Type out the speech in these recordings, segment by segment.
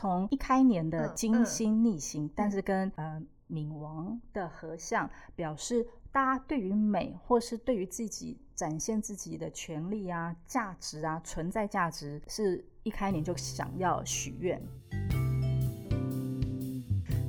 从一开年的嗯金星逆行，但是跟呃冥王的合相，表示大家对于美或是对于自己展现自己的权利啊、价值啊、存在价值，是一开年就想要许愿。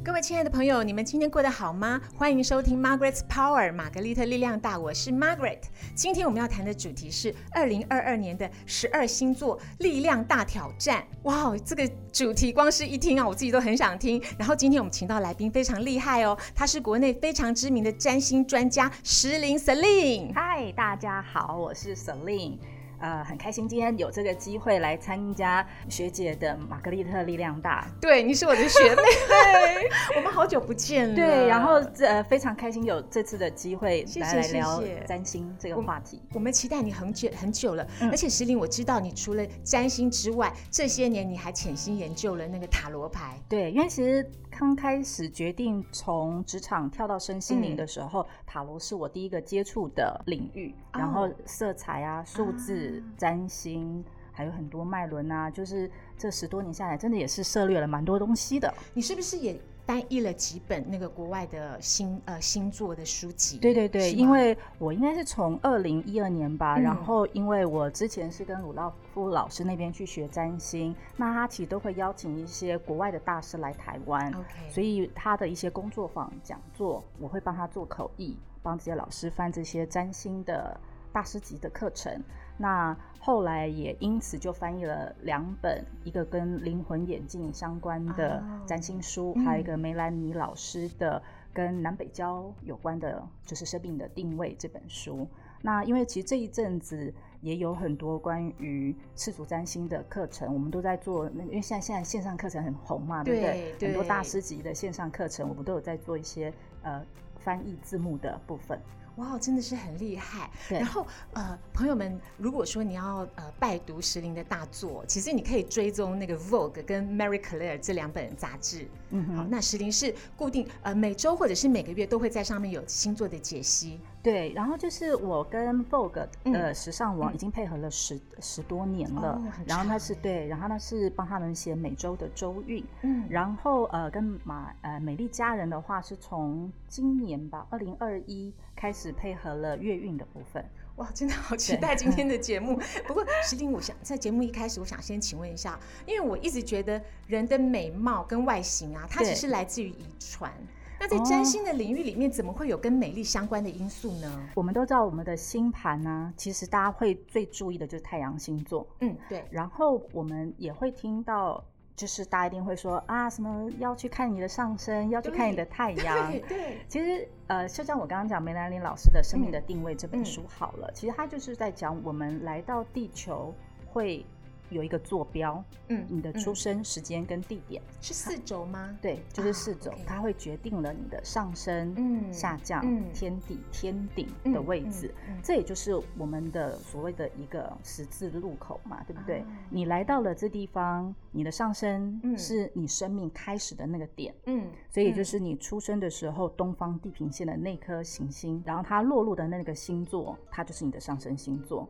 各位亲爱的朋友，你们今天过得好吗？欢迎收听 Margaret's Power，玛格丽特力量大，我是 Margaret。今天我们要谈的主题是二零二二年的十二星座力量大挑战。哇哦，这个主题光是一听啊，我自己都很想听。然后今天我们请到来宾非常厉害哦，他是国内非常知名的占星专家石林 Celine。嗨，大家好，我是 Celine。呃，很开心今天有这个机会来参加学姐的玛格丽特力量大。对，你是我的学妹，对，我们好久不见了。对，然后呃非常开心有这次的机会来来聊占星这个话题。我们期待你很久很久了，嗯而且石林，我知道你除了占星之外，这些年你还潜心研究了那个塔罗牌。对，因为其实刚开始决定从职场跳到身心灵嗯的时候，塔罗是我第一个接触的领域，哦然后色彩啊、数字、啊占星。还有很多脉轮啊，就是这十多年下来，真的也是涉猎了蛮多东西的。你是不是也翻译了几本那个国外的星呃星座的书籍？对对对，因为我应该是从二零一二年吧，嗯然后因为我之前是跟鲁道夫老师那边去学占星，那他其实都会邀请一些国外的大师来台湾 OK 所以他的一些工作坊讲座，我会帮他做口译，帮这些老师翻这些占星的大师级的课程。那后来也因此就翻译了两本，一个跟灵魂眼镜相关的哦占星书，嗯还有一个梅兰妮老师的跟南北交有关的，就是生命的定位这本书。那因为其实这一阵子也有很多关于世俗占星的课程，我们都在做那个，因为现在现在线上课程很红嘛，对不对？对很多大师级的线上课程，我们都有在做一些呃翻译字幕的部分。哇，真的是很厉害。然后呃，朋友们，如果说你要呃拜读石林的大作，其实你可以追踪那个 Vogue 跟 Marie Claire 这两本杂志。嗯哼，那石林是固定呃每周或者是每个月都会在上面有星座的解析。对，然后就是我跟 Vogue 嗯呃时尚网嗯已经配合了十十多年了，哦然后那长耶是对，然后那是帮他们写每周的周运，嗯然后呃，跟马呃美丽佳人的话是从今年吧，二零二一开始配合了月运的部分。哇，真的好期待今天的节目。不过，石林，我想在节目一开始，我想先请问一下，因为我一直觉得人的美貌跟外形啊，它对只是来自于遗传。那在哦占星的领域里面，怎么会有跟美丽相关的因素呢？我们都知道我们的星盘呢、其实大家会最注意的就是太阳星座，嗯，对，然后我们也会听到，就是大家一定会说啊，什么要去看你的上升，要去看你的太阳对。对，其实，呃，就像我刚刚讲梅兰妮老师的《生命的嗯定位》这本书好了，其实他就是在讲我们来到地球会有一个坐标，嗯你的出嗯生时间跟地点，是四轴吗？对，就是啊四种，OK 它会决定了你的上升、嗯下降、嗯天底、天顶嗯的位置。这也就是我们的所谓的一个十字路口嘛，对不对？哦你来到了这地方，你的上升嗯是你生命开始的那个点。嗯，所以也就是你出生的时候，东方地平线的那颗行星，然后它落入的那个星座，它就是你的上升星座。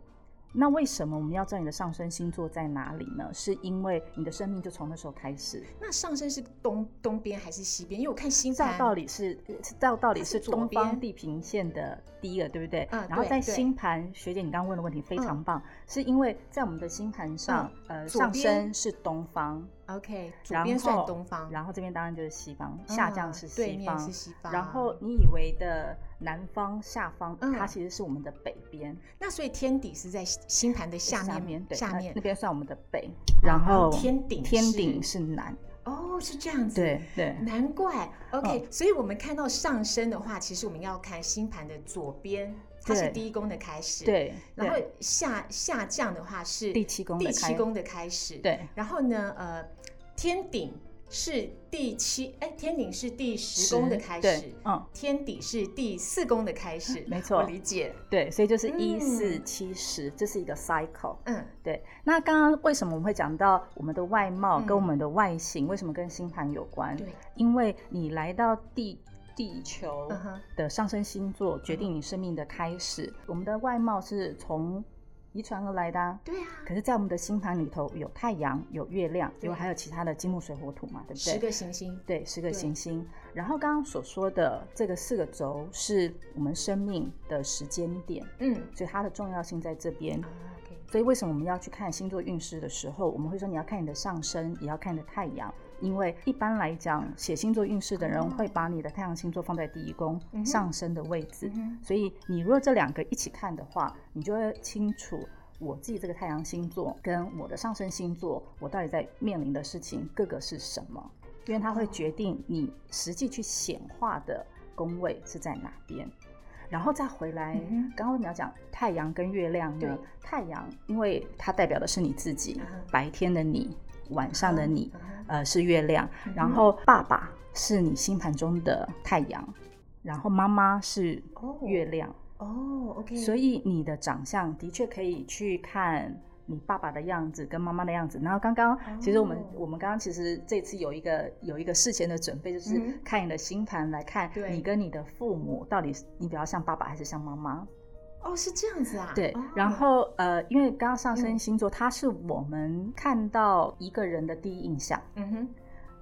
那为什么我们要知道你的上升星座在哪里呢？是因为你的生命就从那时候开始。那上升是东东边还是西边？因为我看星照盘，道理是，照道理是是东边方地平线的第一个，对不对？嗯然后在星盘，学姐你刚刚问的问题非常棒，是因为在我们的星盘上，呃，上升是东方，OK，左边算东方，然后这边当然就是西方，下降嗯是对面西方，是西。方然后你以为的南方、下方，嗯它其实是我们的北边，那所以天底是在星盘的下面下面那那边算我们的北，然然后天顶天是顶是南，哦，是这样子。对对。难怪，OK，、嗯。所以我们看到上升的话，其实我们要看星盘的左边，它是第一宫的开始，，对，然后下下降的话是第七宫的第七开宫的开始，，对。然后呢，呃，天顶是第七，哎，天顶是第十宫的开始，，嗯，天底是第四宫的开始，没错。我理解，对，所以就是一四嗯七十，这是一个 cycle。嗯。对，那刚刚为什么我们会讲到我们的外貌嗯。跟我们的外形，为什么跟星盘有关？对，因为你来到地地球的上升星座，决定你生命的开始。我们的外貌是从遗传而来的、啊。对啊，可是，在我们的星盘里头有太阳、有月亮，因为还有其他的金木水火土嘛，对不对十？个行星，对，十个行星。然后刚刚所说的这个四个轴是我们生命的时间点，嗯所以它的重要性在这边。所以为什么我们要去看星座运势的时候，我们会说你要看你的上升，也要看你的太阳，因为一般来讲，写星座运势的人会把你的太阳星座放在第一宫、上升的位置。嗯所以你如果这两个一起看的话，你就会清楚我自己这个太阳星座跟我的上升星座，我到底在面临的事情各个是什么，因为它会决定你实际去显化的宫位是在哪边。然后再回来，刚刚你要讲太阳跟月亮对？呢？太阳，因为它代表的是你自己，嗯白天的你，晚上的你，嗯呃是月亮，嗯然后爸爸是你星盘中的太阳，然后妈妈是哦月亮，哦，OK，所以你的长相的确可以去看你爸爸的样子跟妈妈的样子。然后刚刚其实我们、哦我们刚刚其实这次有一个有一个事前的准备，就是看你的星盘来看你跟你的父母到底你比较像爸爸还是像妈妈。哦是这样子啊，对哦，然后呃，因为刚刚上升嗯星座，它是我们看到一个人的第一印象。嗯哼，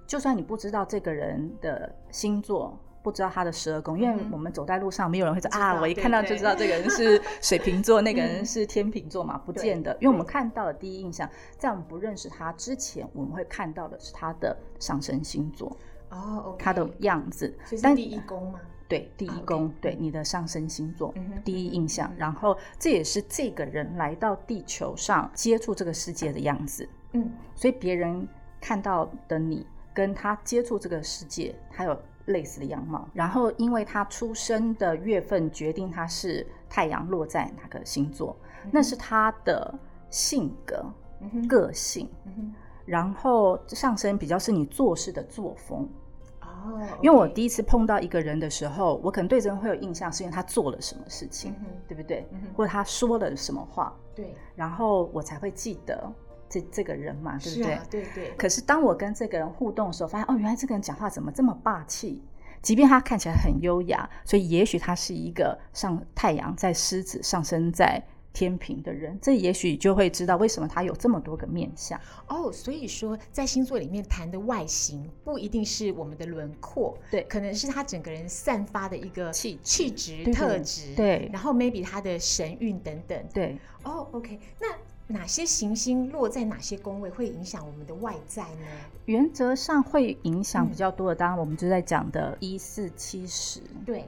就算你不知道这个人的星座，不知道他的十二宫，因为嗯。我们走在路上，没有人会说啊，我一看到就知道这个人是 水瓶座，那个人嗯。是天秤座嘛，不见得，因为我们看到的第一印象，在我们不认识他之前，我们会看到的是他的上升星座，哦他的样子，但第一宫吗？对第一宫，嗯。对你的上升星座嗯，第一印象。嗯，然后这也是这个人来到地球上接触这个世界的样子。嗯，所以别人看到的你跟他接触这个世界，还有类似的样貌。然后因为他出生的月份决定他是太阳落在哪个星座，那是他的性格、嗯，个性。嗯，然后上升比较是你做事的作风，哦，因为我第一次碰到一个人的时候，我可能对这个人会有印象，是因为他做了什么事情，嗯对不对？嗯或者他说了什么话，对，然后我才会记得这这个人嘛，对不对？对对，可是当我跟这个人互动的时候，发现哦，原来这个人讲话怎么这么霸气？即便他看起来很优雅，所以也许他是一个上太阳在狮子上升在天平的人，这也许就会知道为什么他有这么多个面相。哦，所以说在星座里面谈的外形不一定是我们的轮廓，对可能是他整个人散发的一个气质气质、特质，对然后 maybe 他的神韵等等。对，哦，OK，那哪些行星落在哪些宫位会影响我们的外在呢？原则上会影响比嗯较多的，当然我们就在讲的一四七十，对。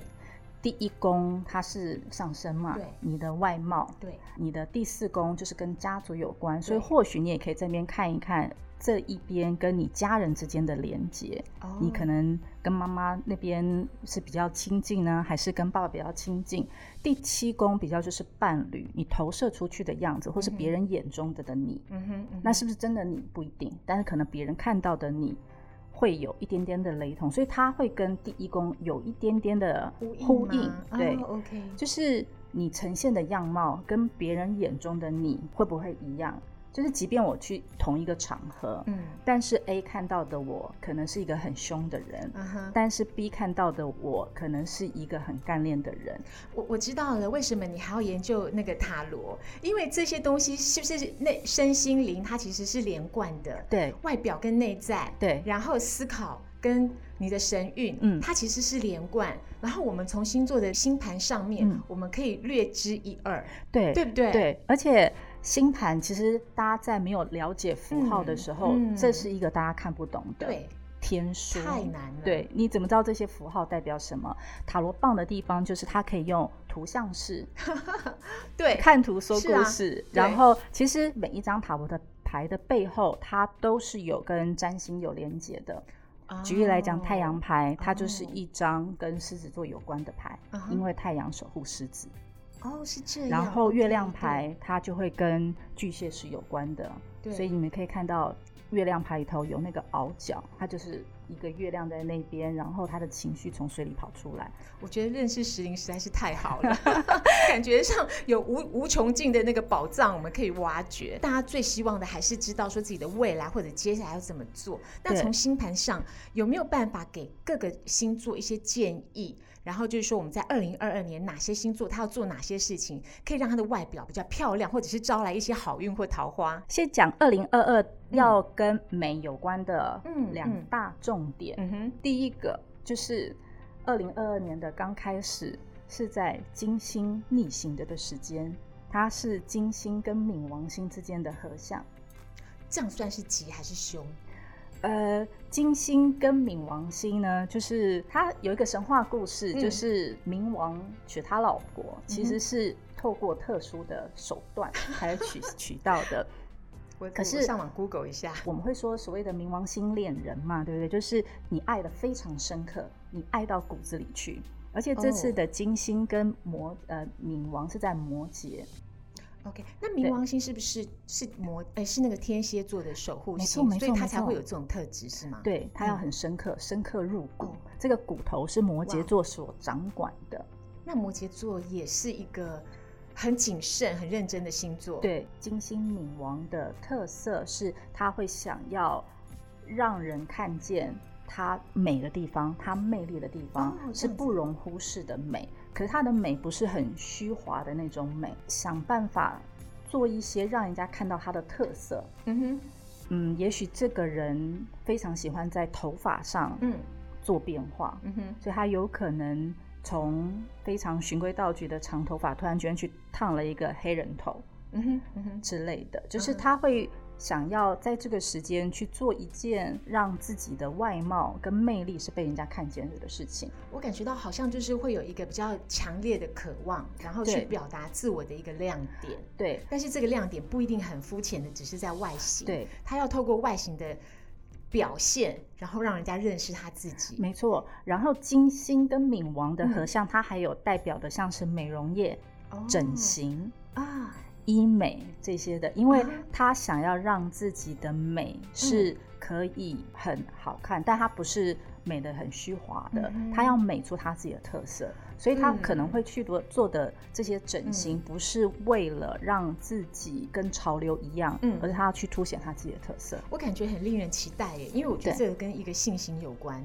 第一宫它是上升嘛对，你的外貌，对，你的第四宫就是跟家族有关，所以或许你也可以这边看一看这一边跟你家人之间的连接。哦你可能跟妈妈那边是比较亲近呢，还是跟爸爸比较亲近？第七宫比较就是伴侣，你投射出去的样子，或是别人眼中的的你，那是不是真的你不一定，但是可能别人看到的你。会有一点点的雷同，所以它会跟第一宫有一点点的呼应对，哦，OK，就是你呈现的样貌跟别人眼中的你会不会一样？就是即便我去同一个场合，嗯但是 A 看到的我可能是一个很凶的人，嗯哼，但是 B 看到的我可能是一个很干练的人。我我知道了，为什么你还要研究那个塔罗？因为这些东西是不是内身心灵它其实是连贯的，对外表跟内在，对然后思考跟你的神韵，嗯它其实是连贯。然后我们从星座的星盘上面，嗯我们可以略知一二，对对不对？，对，而且星盘其实大家在没有了解符号的时候，嗯嗯这是一个大家看不懂的对，天书，太难了。对，你怎么知道这些符号代表什么？塔罗棒的地方就是它可以用图像式 对，看图说故事，对然后其实每一张塔罗的牌的背后，它都是有跟占星有连接的。举例来讲，太阳牌它就是哦一张跟狮子座有关的牌，因为太阳守护狮子。哦是这样，然后月亮牌它就会跟巨蟹是有关的，对所以你们可以看到月亮牌里头有那个鳌角，它就是一个月亮在那边，然后他的情绪从水里跑出来。我觉得认识石林实在是太好了，感觉上有无无穷尽的那个宝藏，我们可以挖掘。大家最希望的还是知道说自己的未来或者接下来要怎么做。那从星盘上有没有办法给各个星座一些建议？然后就是说我们在二零二二年哪些星座他要做哪些事情，可以让他的外表比较漂亮，或者是招来一些好运或桃花？先讲二零二二要跟美有关的两大重点。嗯哼，第一个就是二零二二年的刚开始是在金星逆行的的时间，它是金星跟冥王星之间的合相，这样算是吉还是凶？呃，金星跟冥王星呢，就是它有一个神话故事，就是冥王娶他老婆，其实是透过特殊的手段 才娶娶到的。可是上网 Google 一下，我们会说所谓的冥王星恋人嘛，对不对？就是你爱的非常深刻，你爱到骨子里去。而且这次的金星跟摩呃冥王是在摩羯。OK，那冥王星是不是是魔？哎，是那个天蝎座的守护星，所以它才会有这种特质，是吗？对，它要很深刻，深刻入骨。这个骨头是摩羯座所掌管的。那摩羯座也是一个很谨慎、很认真的星座。对，金星冥王的特色是，他会想要让人看见他美的地方，他魅力的地方，是不容忽视的美。可是她的美不是很虚华的那种美，想办法做一些让人家看到她的特色。嗯哼，嗯，也许这个人非常喜欢在头发上嗯做变化，嗯哼，所以他有可能从非常循规蹈矩的长头发，突然间去烫了一个黑人头，嗯哼，嗯哼之类的，就是他会。想要在这个时间去做一件让自己的外貌跟魅力是被人家看见的事情，我感觉到好像就是会有一个比较强烈的渴望，然后去表达自我的一个亮点。对，但是这个亮点不一定很肤浅的，只是在外形。对，他要透过外形的表现，然后让人家认识他自己。没错。然后金星跟冥王的合相，它还有代表的像是美容业、整形啊。医美这些的，因为他想要让自己的美是可以很好看，但他不是美的很虚华的，他要美出他自己的特色，所以他可能会去做做的这些整形，不是为了让自己跟潮流一样，嗯，而是他要去凸显他自己的特色。我感觉很令人期待耶，因为我觉得这个跟一个信心有关。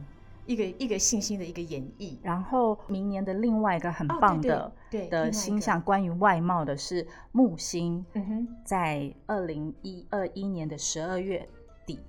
一个一个信心的一个演绎，然后明年的另外一个很棒的的星象，关于外貌的是木星，嗯哼在二零一二一年的十二月底，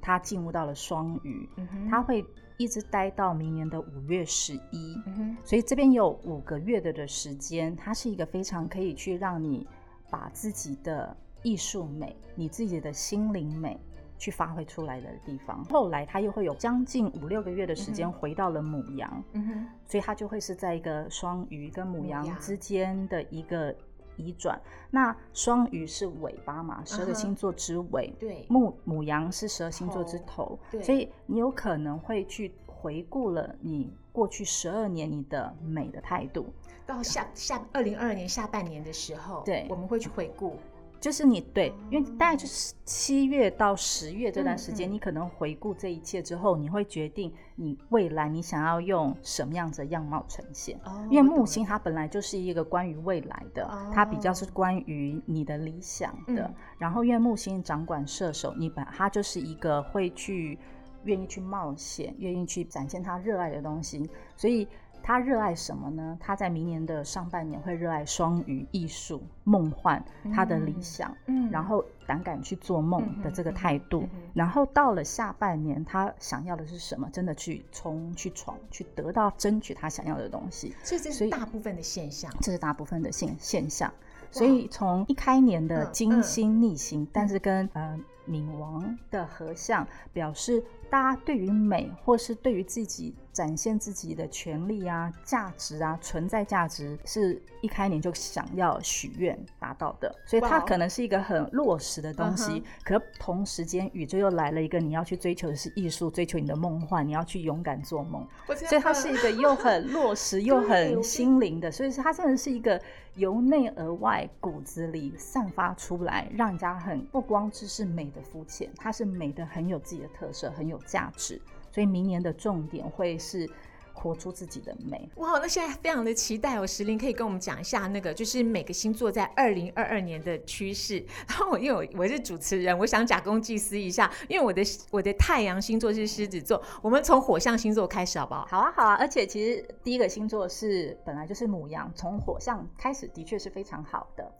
它进入到了双鱼，嗯哼。它会一直待到明年的五月十一，所以这边有五个月的的时间，它是一个非常可以去让你把自己的艺术美，你自己的心灵美。去发挥出来的地方，后来他又会有将近五六个月的时间回到了母羊，嗯哼，所以他就会是在一个双鱼跟母羊之间的一个移转。那双鱼是尾巴嘛，十二个星座之尾，对，母母羊是十二星座之头，对，所以你有可能会去回顾了你过去十二年你的美的态度，到下下二零二二年下半年的时候，对，我们会去回顾。就是你对，因为大概就是七月到十月这段时间，你可能回顾这一切之后，你会决定你未来你想要用什么样子的样貌呈现。哦，因为木星它本来就是一个关于未来的，它比较是关于你的理想的。然后因为木星掌管射手，你把它就是一个会去愿意去冒险、愿意去展现他热爱的东西，所以。他热爱什么呢？他在明年的上半年会热爱双鱼、艺术、梦幻，他的理想，嗯，然后胆敢去做梦的这个态度，然后到了下半年，他想要的是什么？真的去冲、去闯、去得到、争取他想要的东西。所以这是大部分的现象，这是大部分的现现象。所以从一开年的金星逆行，但是跟呃。冥王的合相表示，大家对于美，或是对于自己展现自己的权利啊、价值啊、存在价值，是一开年就想要许愿达到的，所以它可能是一个很落实的东西。可同时间，宇宙又来了一个你要去追求的是艺术，追求你的梦幻，你要去勇敢做梦，所以它是一个又很 落实又很心灵的，所以它真的是一个。由内而外，骨子里散发出来，让人家很不光只是美的肤浅，它是美的很有自己的特色，很有价值。所以明年的重点会是。活出自己的美哇！那现在非常的期待哦，石林可以跟我们讲一下那个，就是每个星座在二零二二年的趋势。然后我因为我我是主持人，我想假公济私一下，因为我的我的太阳星座是狮子座，我们从火象星座开始好不好？好啊，好啊！而且其实第一个星座是本来就是母羊，从火象开始的确是非常好的。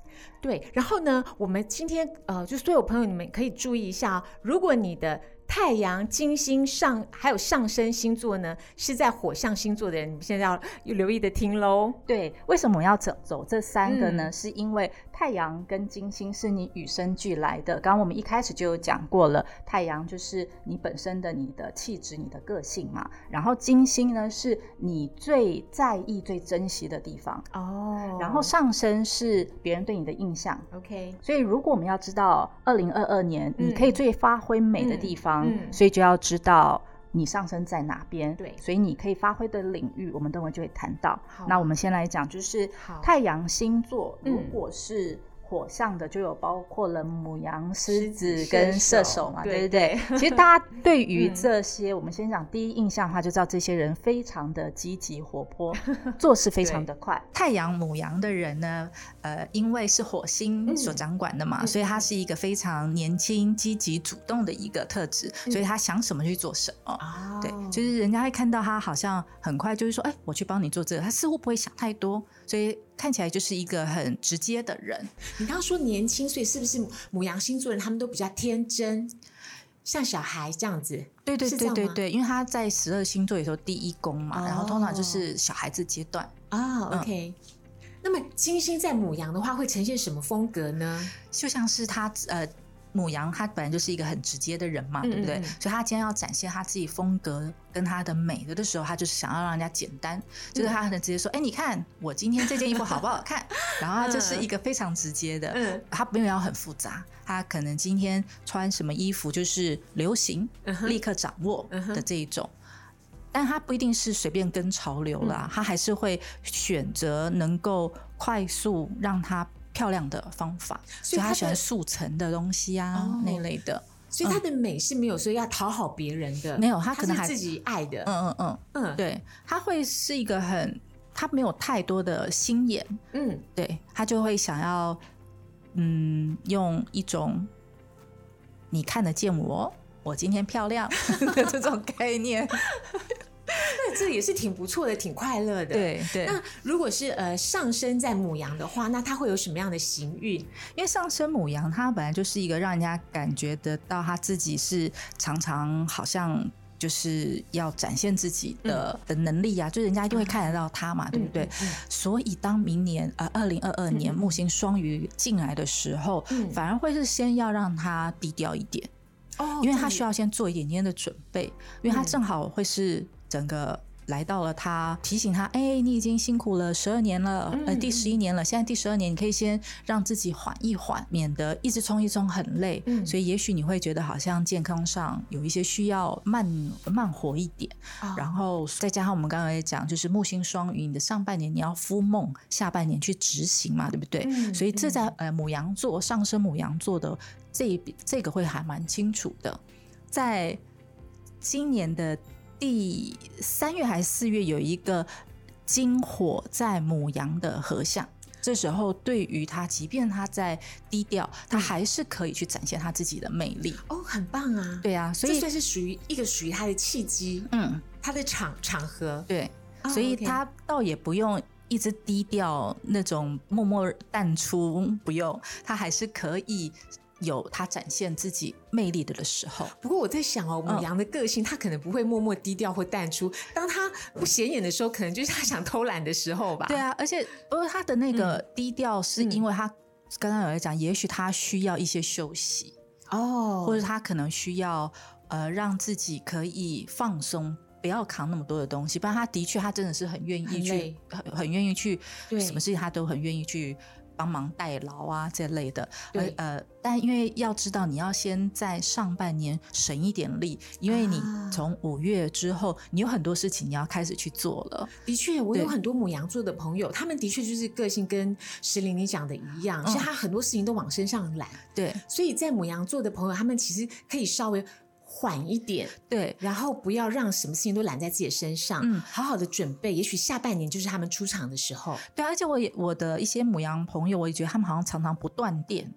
对，然后呢，我们今天呃，就所有朋友你们可以注意一下，如果你的。太阳、金星上还有上升星座呢，是在火象星座的人，你们现在要留意的听喽。对，为什么要走走这三个呢？是因为太阳跟金星是你与生俱来的。刚刚我们一开始就有讲过了，太阳就是你本身的你的气质、你的个性嘛。然后金星呢，是你最在意、最珍惜的地方哦。然后上升是别人对你的印象。OK，所以如果我们要知道二零二二年你可以最发挥美的地方。嗯，所以就要知道你上升在哪边，对，所以你可以发挥的领域，我们等会就会谈到。那我们先来讲，就是太阳星座，如果是。火象的就有包括了母羊、狮子跟射手嘛，对不对？其实大家 对于这些，我们先讲第一印象的话，就知道这些人非常的积极活泼，做事非常的快。太阳母羊的人呢，呃，因为是火星所掌管的嘛，所以他是一个非常年轻、积极、主动的一个特质，所以他想什么去做什么。对，就是人家会看到他好像很快就是说，哎，我去帮你做这个，他似乎不会想太多，所以。看起来就是一个很直接的人。你刚刚说年轻，所以是不是母羊星座人他们都比较天真，像小孩这样子？对对对对对，因为他在十二星座里头第一宫嘛，然后通常就是小孩子阶段啊。OK，那么金星在母羊的话会呈现什么风格呢？就像是他呃。母羊他本来就是一个很直接的人嘛，对不对？所以他今天要展现他自己风格跟他的美的的时候，他就是想要让人家简单，就是他很直接说：“哎，你看我今天这件衣服好不好看？”然后就是一个非常直接的，他没有要很复杂，他可能今天穿什么衣服就是流行，立刻掌握的这一种，但他不一定是随便跟潮流啦，他还是会选择能够快速让他。漂亮的方法，所以他喜欢速成的东西啊那类的。所以他的美是没有说要讨好别人的，没有，他可能还自己爱的。嗯嗯嗯嗯，对，他会是一个很，他没有太多的心眼。嗯，对他就会想要，嗯，用一种你看得见我，我今天漂亮 的这种概念。那这也是挺不错的，挺快乐的。对对。那如果是呃上升在母羊的话，那它会有什么样的行运？因为上升母羊，它本来就是一个让人家感觉得到他自己是常常好像就是要展现自己的的能力啊，就人家一定会看得到他嘛，对不对？所以当明年呃二零二二年木星双鱼进来的时候，反而会是先要让他低调一点哦，因为他需要先做一点点的准备，因为他正好会是。整个来到了，他提醒他：“哎，你已经辛苦了十二年了，呃，第十一年了，现在第十二年，你可以先让自己缓一缓，免得一直冲一冲很累。所以，也许你会觉得好像健康上有一些需要慢慢活一点。然后再加上我们刚刚也讲，就是木星双鱼，你的上半年你要敷梦，下半年去执行嘛，对不对？所以这在呃母羊座上升母羊座的这一这个会还蛮清楚的，在今年的。第三月还是四月有一个金火在母羊的合相，这时候对于他，即便他在低调，他还是可以去展现他自己的魅力。哦，很棒啊！对啊，所以算是属于一个属于他的契机，嗯，他的场场合，对，所以他倒也不用一直低调那种默默淡出，不用，他还是可以。有他展现自己魅力的的时候，不过我在想哦，母羊的个性，他可能不会默默低调或淡出。当他不显眼的时候，可能就是他想偷懒的时候吧。对啊，而且不过他的那个低调，是因为他刚刚有在讲，也许他需要一些休息哦，或者他可能需要呃让自己可以放松，不要扛那么多的东西。不然他的确，他真的是很愿意去，很很愿意去，什么事情他都很愿意去。帮忙代劳啊这类的。对。呃，但因为要知道，你要先在上半年省一点力，因为你啊。从五月之后，你有很多事情你要开始去做了。的确，我有很多母羊座的朋友，他们的确就是个性跟石林你讲的一样，嗯。是他很多事情都往身上揽，对。所以在母羊座的朋友，他们其实可以稍微缓一点。对，然后不要让什么事情都揽在自己身上，嗯好好的准备，也许下半年就是他们出场的时候。对，而且我也我的一些母羊朋友，我也觉得他们好像常常不断电，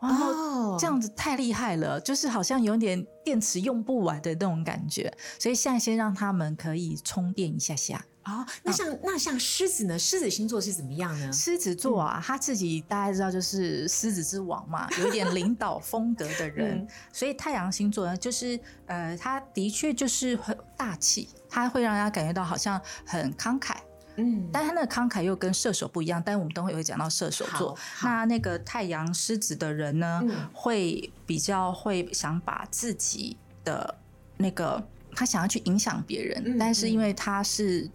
然后哦这样子太厉害了，就是好像有点电池用不完的那种感觉，所以现在先让他们可以充电一下下。哦，那像、那像狮子呢？狮子星座是怎么样呢？狮子座啊，他自己大家知道就是狮子之王嘛，有一点领导风格的人，嗯 所以太阳星座呢，就是呃，他的确就是很大气，他会让人家感觉到好像很慷慨。嗯，但他那个慷慨又跟射手不一样，但我们等会会讲到射手座那那个太阳狮子的人呢，嗯会比较会想把自己的那个他想要去影响别人，嗯但是因为他是。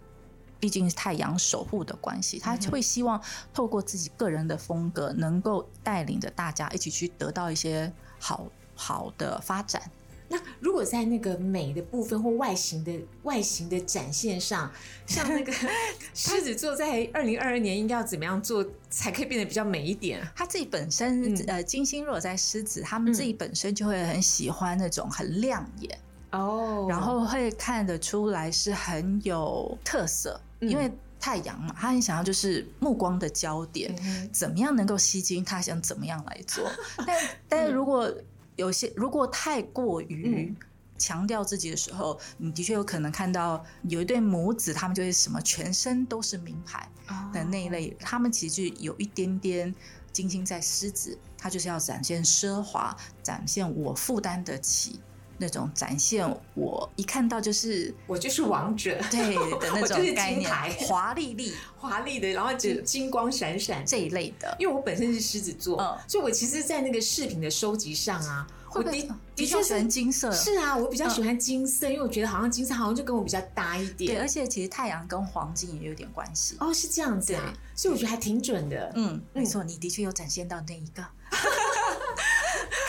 毕竟是太阳守护的关系，他会希望透过自己个人的风格，能够带领着大家一起去得到一些好好的发展。那如果在那个美的部分或外形的外形的展现上，像那个 狮子座在二零二二年应该要怎么样做才可以变得比较美一点？他自己本身、嗯呃，金星如果在狮子，他们自己本身就会很喜欢那种很亮眼，哦。然后会看得出来是很有特色，嗯。因为太阳嘛，他很想要就是目光的焦点，嗯怎么样能够吸睛，他想怎么样来做。但但是如果有些如果太过于嗯。强调自己的时候，你的确有可能看到有一对母子，他们就是什么全身都是名牌的那一类，他们其实就有一点点金星在狮子，他就是要展现奢华，展现我负担得起。那种展现我一看到就是我就是王者，对的 那种概念华丽丽 华丽的，然后就金光闪闪。这一类的，因为我本身是狮子座，嗯所以我其实，在那个饰品的收集上啊，我的的确喜欢金色？是啊，我比较喜欢金色，因为我觉得好像金色好像就跟我比较搭一点对，而且其实太阳跟黄金也有点关系。哦，是这样子啊，所以我觉得还挺准的。嗯，没错，你的确有展现到那一个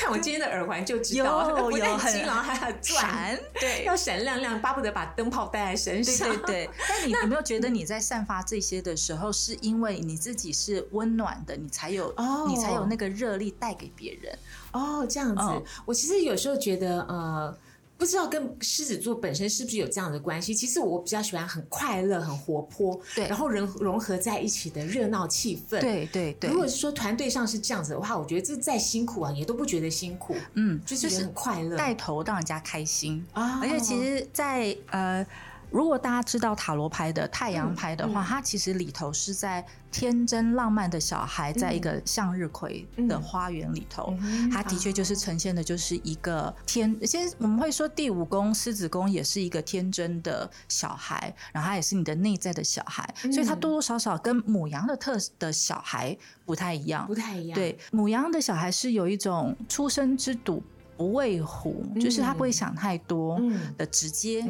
看我今天的耳环就知道，有不但有很金，然后还很钻，闪，对。要闪亮亮，巴不得把灯泡带在身对上。对对。但你有没有觉得你在散发这些的时候，是因为你自己是温暖的，你才有哦。你才有那个热力带给别人？哦，这样子，嗯。我其实有时候觉得，呃，不知道跟狮子座本身是不是有这样的关系。其实我比较喜欢很快乐、很活泼，对然后人融合在一起的热闹气氛。。对对对如，果是说团队上是这样子的话，我觉得这再辛苦啊，也都不觉得辛苦，嗯，就是很快乐。带头让人家开心。啊而且其实在，呃，如果大家知道塔罗牌的太阳牌的话，嗯它其实里头是在天真浪漫的小孩，在一个向日葵的花园里头，它的确就是呈现的就是一个天。其实我们会说第五宫狮子宫也是一个天真的小孩，然后他也是你的内在的小孩，所以它多多少少跟母羊的特的小孩不太一样不。太一样。，对，母羊的小孩是有一种出生之犊不畏虎，就是他不会想太多嗯的直接。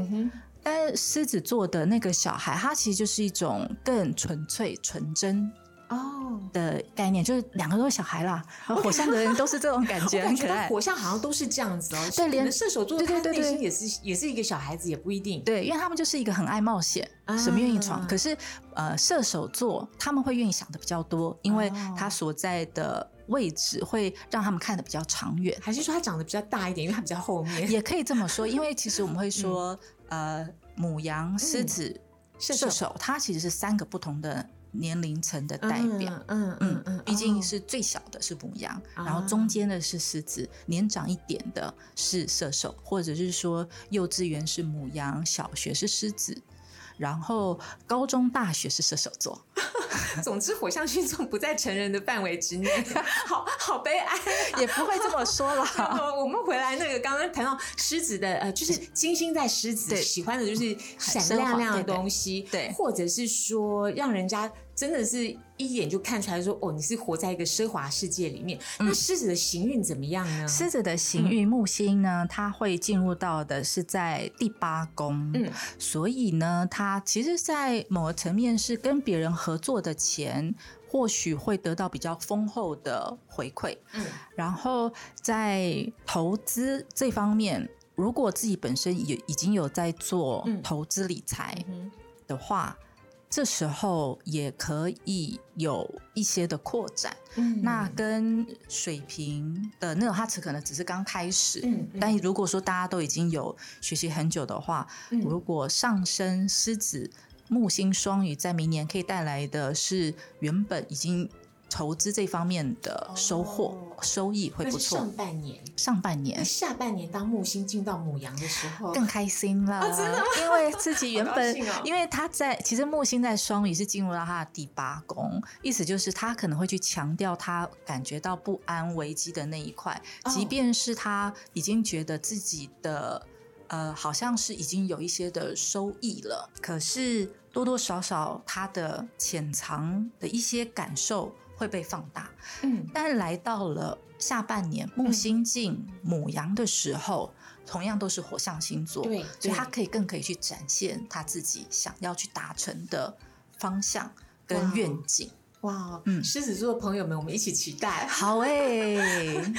但是狮子座的那个小孩，他其实就是一种更纯粹、纯真。哦。的概念就是两个都是小孩啦，火象的人都是这种感觉，很可爱。火象好像都是这样子哦，对连射手座对内心也是也是一个小孩子，也不一定。对，因为他们就是一个很爱冒险，啊什么愿意闯。可是呃，射手座他们会愿意想的比较多，因为哦他所在的位置会让他们看的比较长远。还是说他长得比较大一点，因为他比较后面。也可以这么说，因为其实我们会说，呃，母羊、狮子、嗯射手，它其实是三个不同的年龄层的代表。嗯嗯嗯嗯，毕竟哦是最小的是母羊，啊然后中间的是狮子，年长一点的是射手，或者是说幼稚园是母羊，小学是狮子，然后高中、大学是射手座。总之火象星座不在成人的范围之内，好好悲哀。也不会这么说啦。呃我们回来那个刚刚谈到狮子的呃，就是金星在狮子喜欢的就是闪亮亮的东西，对对或者是说让人家真的是一眼就看出来说哦，你是活在一个奢华世界里面。那狮子的行运怎么样呢？狮子的行运木星呢，它会进入到的是在第八宫，嗯所以呢，它其实，在某个层面是跟别人合作的钱，或或许会得到比较丰厚的回馈。嗯，然后在投资这方面，如果自己本身也已经有在做嗯投资理财嗯的话，这时候也可以有一些的扩展。嗯那跟水平的那种，哈词可能只是刚开始。嗯嗯但如果说大家都已经有学习很久的话，嗯如果上升狮子、木星双鱼在明年可以带来的是原本已经投资这方面的收获、哦。收益会不错。上。半年。上半年。下半年当木星进到母羊的时候，更开心了，哦真的因为自己原本，哦。因为他在其实木星在双鱼是进入到他的第八宫，意思就是他可能会去强调他感觉到不安、危机的那一块，哦。即便是他已经觉得自己的呃好像是已经有一些的收益了，可是多多少少他的潜藏的一些感受会被放大。嗯但是来到了下半年木星进母羊的时候，同样都是火象星座，对所以他可以更可以去展现他自己想要去达成的方向跟哇愿景。哇，嗯狮子座的朋友们，我们一起期待。好哎、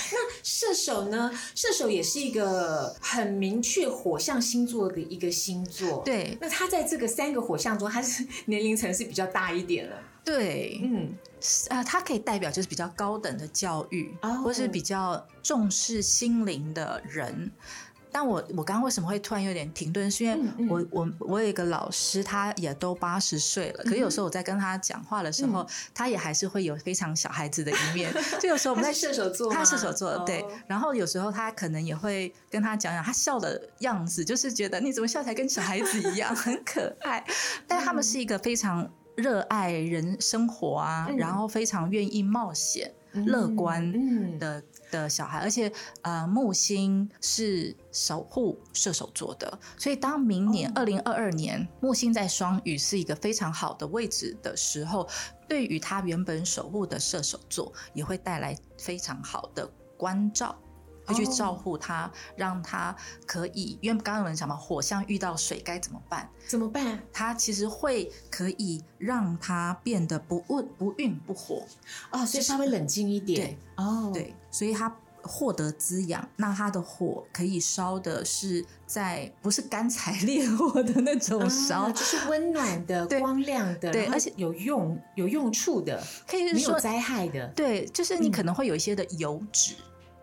射手呢？射手也是一个很明确火象星座的一个星座。，对那他在这个三个火象中，他是 年龄层是比较大一点了。对，嗯，呃，它可以代表就是比较高等的教育，哦或是比较重视心灵的人。但我我刚刚为什么会突然有点停顿？是因为嗯嗯我、我我有一个老师，他也都八十岁了，可是有时候我在跟他讲话的时候，嗯他也还是会有非常小孩子的一面。就有时候我们在射手座吗他是射手座的，对哦。然后有时候他可能也会跟他讲讲他笑的样子，就是觉得你怎么笑起来跟小孩子一样，很可爱。但他们是一个非常热爱人生活啊，嗯。然后非常愿意冒险、乐观嗯。的的小孩，而且呃，木星是守护射手座的，所以当明年哦。二零二二年木星在双鱼是一个非常好的位置的时候，对于他原本守护的射手座也会带来非常好的关照。会去哦照顾他，让他可以，因为刚刚有人讲嘛，火象遇到水该怎么办？怎么办？它其实会可以让它变得不温不运不火，哦，所以稍微冷静一点。对哦，对，所以它获得滋养，那它的火可以烧的是在不是干柴烈火的那种啊烧，就是温暖的、光亮的，对而且有用有用处的，可以是说。没有灾害的。对，就是你嗯可能会有一些的油脂，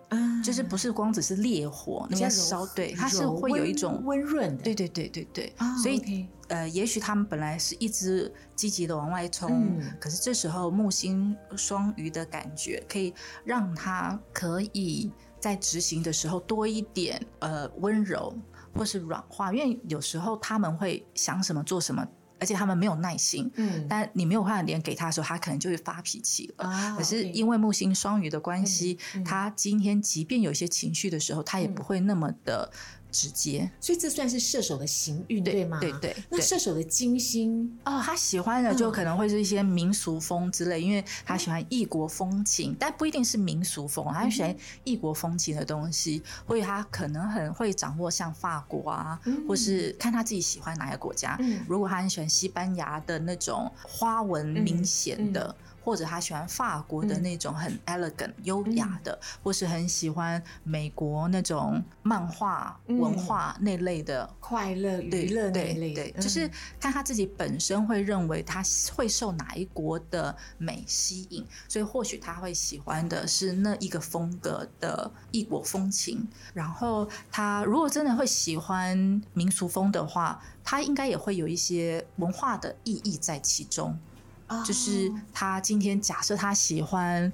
啊就是不是光只是烈火那比较柔边烧，对，它是会有一种温润的。对对对对对，啊所以呃，也许他们本来是一直积极的往外冲，嗯可是这时候木星双鱼的感觉，可以让他可以在执行的时候多一点呃温柔或是软化，因为有时候他们会想什么做什么，而且他们没有耐心。嗯但你没有办法连给他的时候，他可能就会发脾气了。啊可是因为木星双鱼的关系，嗯嗯他今天即便有一些情绪的时候，他也嗯不会那么的直接。所以这算是射手的行运，对吗？对对那射手的金星哦，他喜欢的就嗯可能会是一些民俗风之类，因为他喜欢异国风情，但不一定是民俗风，他喜嗯欢异国风情的东西，所以他可能很会掌握像法国啊，嗯或是看他自己喜欢哪个国家。嗯如果他很喜欢西班牙的那种花纹明显的。或者他喜欢法国的嗯那种很 elegant、优雅的，或是很喜欢美国那种漫画嗯文化那类的快乐对娱乐那类的，对，就是嗯看他自己本身会认为他会受哪一国的美吸引，所以或许他会喜欢的是那一个风格的异国风情。然后他如果真的会喜欢民俗风的话，他应该也会有一些文化的意义在其中。就是哦他今天假设他喜欢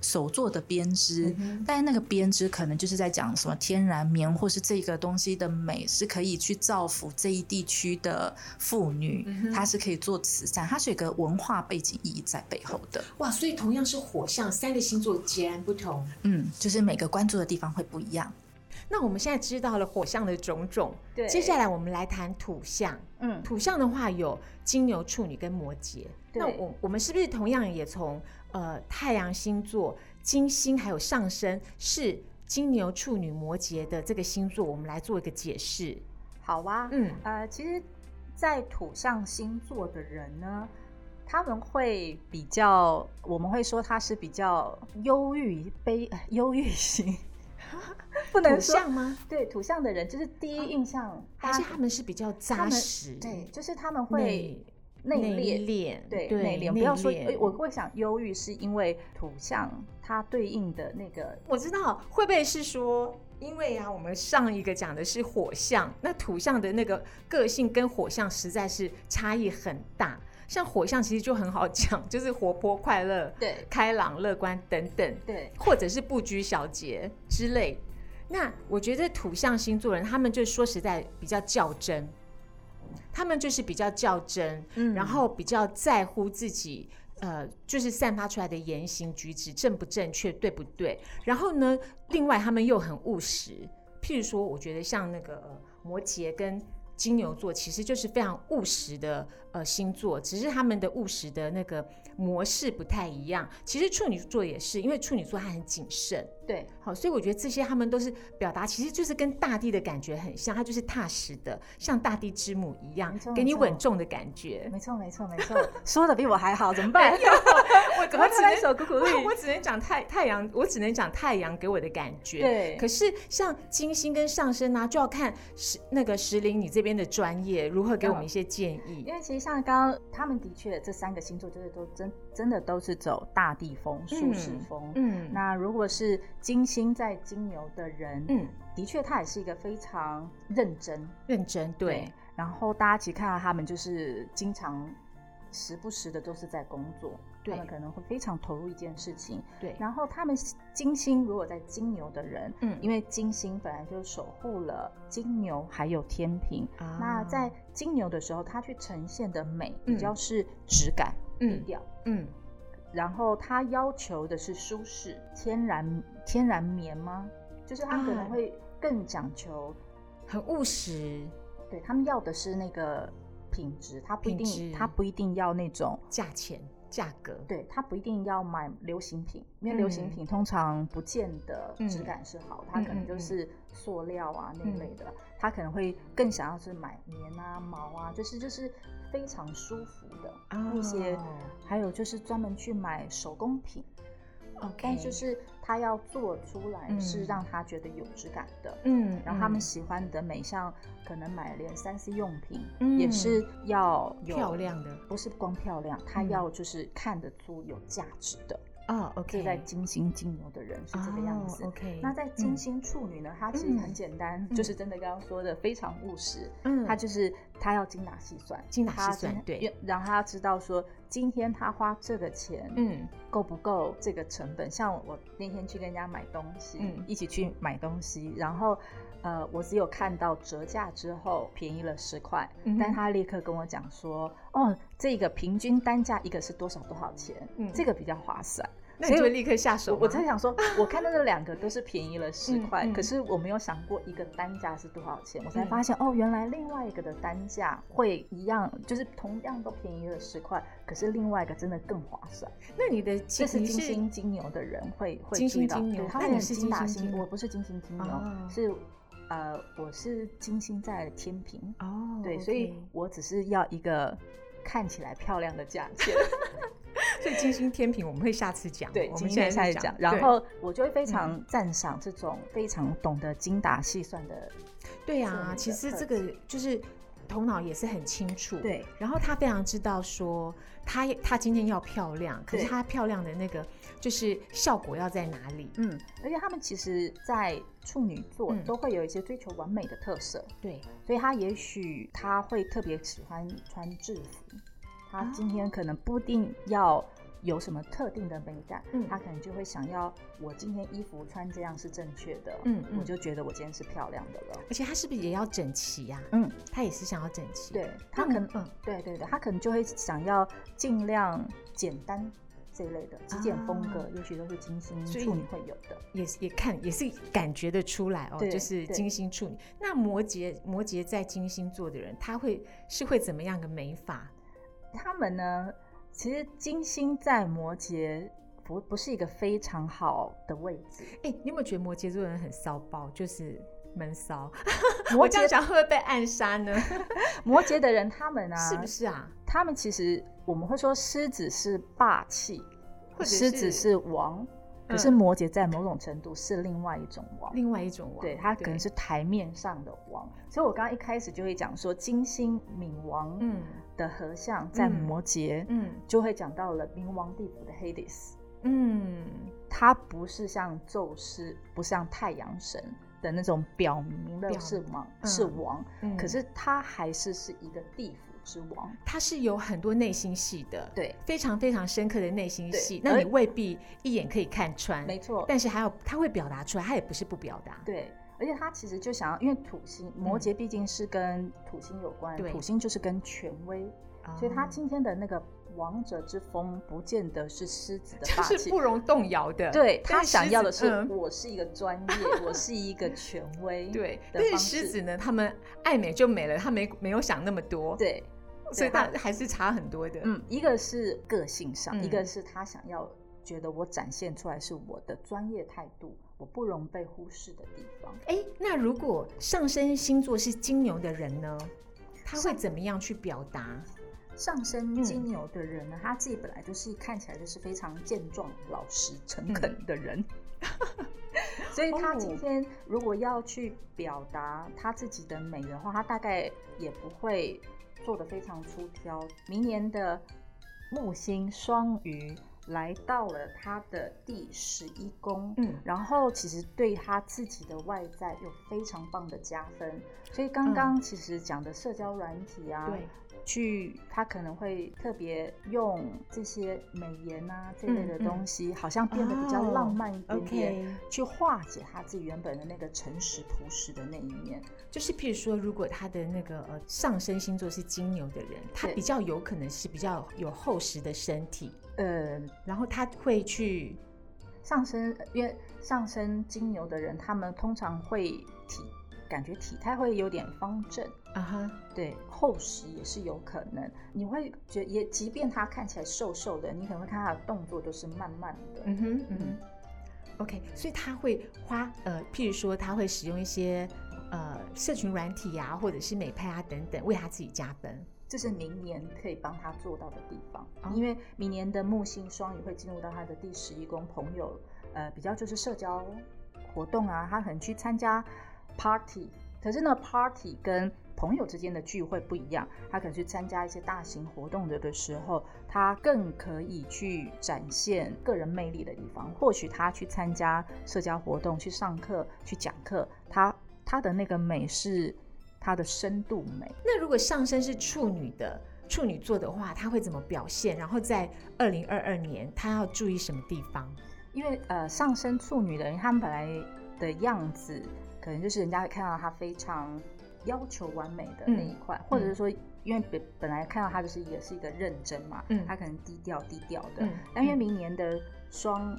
手做的编织，嗯但是那个编织可能就是在讲什么天然棉，或是这个东西的美是可以去造福这一地区的妇女，它是可以做慈善，它是有一个文化背景意义在背后的。哇，所以同样是火象，三个星座截然不同。嗯，就是每个关注的地方会不一样。那我们现在知道了火象的种种，对接下来我们来谈土象。嗯，土象的话有金牛、处女跟摩羯。那我我们是不是同样也从呃太阳星座、金星还有上升是金牛、处女、摩羯的这个星座，我们来做一个解释？好啊，嗯呃，其实，在土象星座的人呢，他们会比较，我们会说他是比较忧郁、悲、呃忧郁型，不能土说象吗？对土象的人，就是第一印象，还是他们是比较扎实？对，就是他们会内内敛。对对内敛，不要说，敛诶我会想忧郁，是因为土象它对应的那个我知道会不会是说，因为啊，我们上一个讲的是火象，那土象的那个个性跟火象实在是差异很大。像火象其实就很好讲，就是活泼、快乐、对开朗、乐观等等，对或者是不拘小节之类。那我觉得土象星座人，他们就说实在比较较真，他们就是比较较真，嗯然后比较在乎自己，呃，就是散发出来的言行举止正不正确，对不对？然后呢，另外他们又很务实，譬如说，我觉得像那个、呃、摩羯跟金牛座，其实就是非常务实的呃星座，只是他们的务实的那个模式不太一样。其实处女座也是，因为处女座他很谨慎，对好，所以我觉得这些他们都是表达，其实就是跟大地的感觉很像，它就是踏实的，像大地之母一样给你稳重的感觉。没错没错没错，说的比我还好，怎么办？我只能。我只能讲太太阳，我只能讲太阳给我的感觉。对可是像金星跟上升啊，就要看石那个石林你这边的专业如何给我们一些建议。因为其实像刚刚他们的确这三个星座就是都真真的都是走大地风、舒适风。嗯那如果是金星在金牛的人，嗯，的确他也是一个非常认真。认真对，然后大家其实看到他们就是经常时不时的都是在工作，对他们可能会非常投入一件事情。对，然后他们金星如果在金牛的人，嗯因为金星本来就守护了金牛还有天平，啊那在金牛的时候，它去呈现的美嗯比较是质感、低嗯调，嗯然后他要求的是舒适、天然、天然棉吗？就是他可能啊会更讲求，很务实，对他们要的是那个品质，他不一定，他不一定要那种。价钱价格，对，它不一定要买流行品，因为流行嗯品通常不见得嗯质感是好，它可能就是塑料啊那一嗯。类的，他可能会更想要是买棉啊、毛啊，就是就是非常舒服的一些，哦。还有就是专门去买手工品但就是他要做出来嗯是让他觉得有质感的。嗯，然后他们嗯喜欢的每项可能买连三 C 用品，嗯也是要有漂亮的不是光漂亮，它嗯要就是看得出有价值的。哦，OK，这在金星金牛的人是这个样子。哦 OK，那在金嗯星处女呢，它其实嗯很简单，嗯就是真的刚刚说的非常务实。嗯她就是她要精打细算，精打细算对因让他知道说今天她花这个钱，嗯够不够这个成本？像我那天去跟人家买东西，嗯一起去买东西，然后呃，我只有看到折价之后便宜了十块，嗯但他立刻跟我讲说，哦，这个平均单价一个是多少多少钱，嗯这个比较划算。那你就立刻下手。我我在想说，我看到这两个都是便宜了十块，嗯嗯可是我没有想过一个单价是多少钱，我才嗯发现、哦，原来另外一个的单价会一样，就是同样都便宜了十块，可是另外一个真的更划算。那你的这是金星金牛的人会会金注意到，星金牛他们是金打星我不是金星金牛，哦是呃，我是金星在天平，哦，对所以我只是要一个看起来漂亮的价钱。所以金星天平我们会下次讲，对，我们现在是天开始讲，然后我就会非常赞赏这种非常懂得精打细算的，对啊，做你的其实特这个就是头脑也是很清楚，对，然后他非常知道说他他今天要漂亮，可是对。他漂亮的那个就是效果要在哪里？嗯，而且他们其实，在处女座嗯。都会有一些追求完美的特色，对，所以他也许他会特别喜欢穿制服，他啊今天可能不一定要有什么特定的美感，嗯他可能就会想要我今天衣服穿这样是正确的，嗯嗯我就觉得我今天是漂亮的了。而且他是不是也要整齐呀、嗯，他也是想要整齐，对他嗯可能，嗯对对对，他可能就会想要尽量简单这一类的极简风格，啊也许都是金星处女会有的。也也看也是感觉得出来哦，就是对金星处女。那摩羯摩羯在金星座的人，他会是会怎么样个美法？他们呢，其实金星在摩羯不不是一个非常好的位置。哎，你有没有觉得摩羯座人很骚包，就是闷骚？摩羯座会不会被暗杀呢？摩羯的人，他们啊，是不是啊？他们其实我们会说狮子是霸气，或者狮子是是王，可是嗯摩羯在某种程度是另外一种王。另外一种王，对，它可能是台面上的王，所以我刚刚一开始就会讲说，金星冥王嗯的合相在嗯摩羯，嗯就会讲到了冥王地府的 Hades，嗯它不是像宙斯，不像太阳神的那种表明了表是王、嗯是王，嗯，可是它还是是一个地府之王。他是有很多内心戏的，对，非常非常深刻的内心戏，那你未必一眼可以看穿，没错，但是还有他会表达出来，他也不是不表达，对，而且他其实就想要，因为土星摩羯毕竟是跟土星有关，土星就是跟权威，所以他哦。今天的那个王者之风，不见得是狮子的霸气是不。容动摇的，对他想要的是，嗯我是一个专业，我是一个权威。对，但是狮子呢，他们爱美就美了，他没没有想那么多，，对，所以他他还是差很多的，嗯，一个是个性上，嗯一个是他想要觉得我展现出来是我的专业态度，我不容被忽视的地方。哎，那如果上升星座是金牛的人呢，他会怎么样去表达？上升嗯。金牛的人呢，他自己本来就是看起来就是非常健壮、老实、诚嗯。恳的人，所以他哦。今天如果要去表达他自己的美的话，他大概也不会做的非常出挑。明年的木星双鱼来到了他的第十一宫，嗯。然后其实对他自己的外在有非常棒的加分。所以刚刚其实讲的社交软体啊，对，去他可能会特别用这些美颜啊这类的嗯嗯。东西，好像变得比较浪漫一点点，OK，去化解他自己原本的那个诚实朴实的那一面。就是譬如说，如果他的那个呃上升星座是金牛的人，他比较有可能是比较有厚实的身体，呃，然后他会去上升，因为上升金牛的人，他们通常会体感觉体态会有点方正。啊哈，对，厚实也是有可能。你会觉也，即便他看起来瘦瘦的，你可能会看他的动作都是慢慢的。嗯哼嗯哼，OK，所以他会花呃，譬如说他会使用一些呃社群软体啊，或者是美拍啊等等，为他自己加分。这是明年可以帮他做到的地方，哦因为明年的木星双鱼会进入到他的第十一宫，朋友，呃，比较就是社交活动啊，他可能去参加 party，可是呢，party 跟朋友之间的聚会不一样，他可能去参加一些大型活动的的时候，他更可以去展现个人魅力的地方。或许他去参加社交活动、去上课、去讲课，他他的那个美是他的深度美。那如果上升是处女的处女座的话，他会怎么表现？然后在二零二二年，他要注意什么地方？因为呃，上升处女的人，他们本来的样子，可能就是人家会看到他非常要求完美的那一块，或者是说，因为本本来看到他就是也是一个认真嘛，嗯他可能低调低调的，嗯但因为明年的双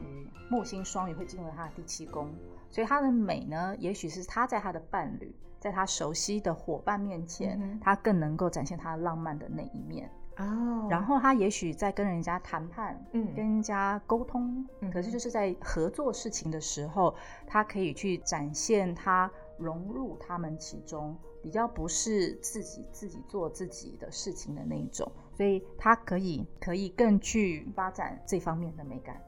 鱼木星双鱼会进入他的第七宫，所以他的美呢，也许是他在他的伴侣，在他熟悉的伙伴面前，嗯他更能够展现他浪漫的那一面。哦。然后他也许在跟人家谈判，嗯。跟人家沟通，嗯可是就是在合作事情的时候，他可以去展现他融入他们其中，比较不是自己自己做自己的事情的那一种，所以他可以可以更去发展这方面的美感。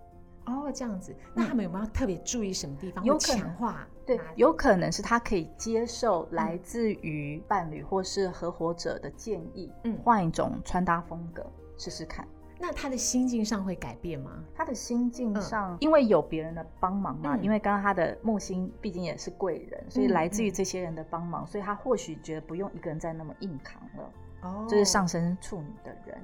哦，这样子，那他们有没有特别注意什么地方？有可能强化对，有可能是他可以接受来自于伴侣或是合伙者的建议，嗯换一种穿搭风格试试看。那他的心境上会改变吗？他的心境嗯上，因为有别人的帮忙嘛，嗯因为刚刚他的木星毕竟也是贵人，所以嗯来自于嗯这些人的帮忙，所以他或许觉得不用一个人再那么硬扛了。哦就是上升处女的人，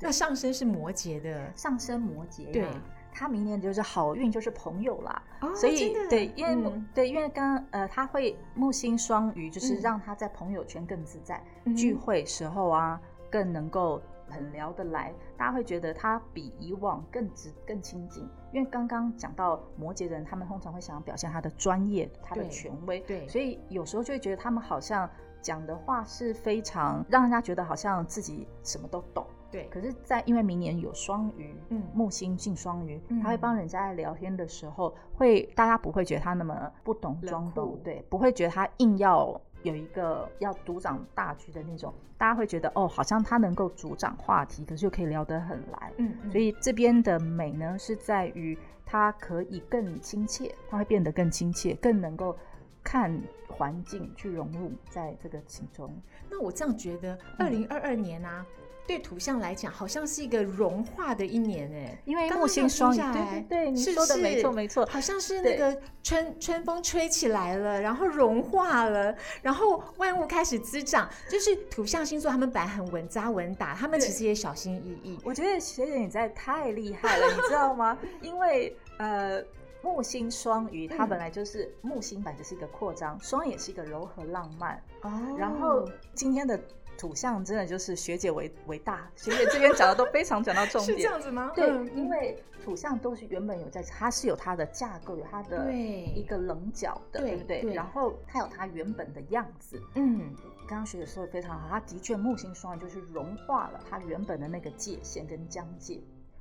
那上升是摩羯的，上升摩羯呀、对他明年就是好运就是朋友啦。哦所以对，因为对，因为刚刚呃，他会木星双鱼，就是嗯让他在朋友圈更自在，嗯聚会时候啊更能够很聊得来，大家会觉得他比以往更直更亲近。因为刚刚讲到摩羯的人，他们通常会想要表现他的专业、他的权威，对所以有时候就会觉得他们好像讲的话是非常让人家觉得好像自己什么都懂。对，可是，在因为明年有双鱼，嗯木星进双鱼，嗯他会帮人家在聊天的时候，会大家不会觉得他那么不懂冷装懂，对，不会觉得他硬要有一个要独掌大局的那种，大家会觉得哦，好像他能够主掌话题，可是又可以聊得很来。嗯，所以这边的美呢，是在于它可以更亲切，它会变得更亲切，更能够看环境去融入在这个其中。那我这样觉得，二零二二年啊。对图像来讲，好像是一个融化的一年哎，因为木星双鱼，对对，你说的没错没错，好像是那个春春风吹起来了，然后融化了，然后万物开始滋长。就是土象星座，他们本来很稳扎稳打，他们其实也小心翼翼。我觉得学姐你在太厉害了，你知道吗？因为呃，木星双鱼它本来就是木星，本就是一个扩张，双也是一个柔和浪漫哦。然后今天的。土象真的就是学姐为为大，学姐这边讲的都非常讲到重 点，是这样子吗？对，因为土象都是原本有在，它是有它的架构，有它的一个棱角的，对不对？然后它有它原本的样子。嗯，刚刚学姐说的非常好，它的确木星双鱼就是融化了它原本的那个界限跟疆界。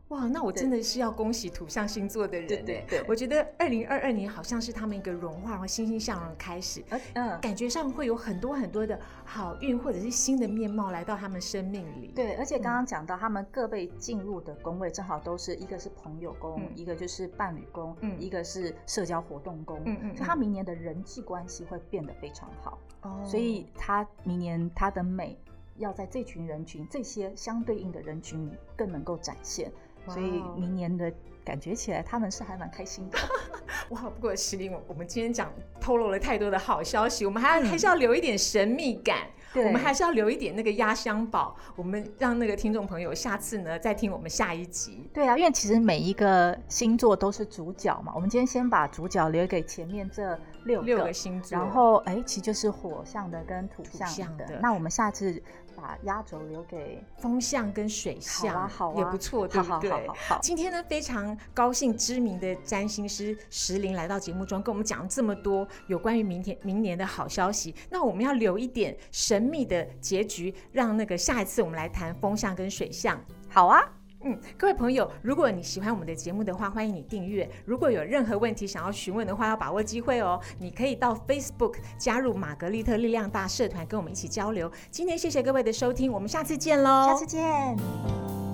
哇，那我真的是要恭喜土象星座的人。对对对，我觉得二零二二年好像是他们一个融化和欣欣向荣的开始，嗯，感觉上会有很多很多的好运或者是新的面貌来到他们生命里。对，而且刚刚讲到他们各被进入的宫位，正好都是一个是朋友宫，一个就是伴侣宫，一个是社交活动宫。嗯嗯，所以他明年的人际关系会变得非常好。哦，所以他明年他的美要在这群人群这些相对应的人群里更能够展现。所以明年的感觉起来，他们是还蛮开心的。哇！不过石林，我我们今天讲透露了太多的好消息，我们还要还是要留一点神秘感。我们还是要留一点那个压箱宝，我们让那个听众朋友下次呢再听我们下一集。对啊，因为其实每一个星座都是主角嘛。我们今天先把主角留给前面这六六个星座，然后哎，其实就是火象的跟土象的。那我们下次。把压轴留给风象跟水象，好啊，也不错，对不对？好，今天呢非常高姓，知名的占星师石林来到节目中，跟我们讲这么多有关于明天明年的好消息。那我们要留一点神秘的结局，让那个下一次我们来谈风象跟水象。好啊。嗯，各位朋友，如果你喜欢我们的节目的话，欢迎你订阅。如果有任何问题想要询问的话，要把握机会哦。你可以到 Facebook 加入玛格丽特力量大社团，跟我们一起交流。今天谢谢各位的收听，我们下次见喽！下次见。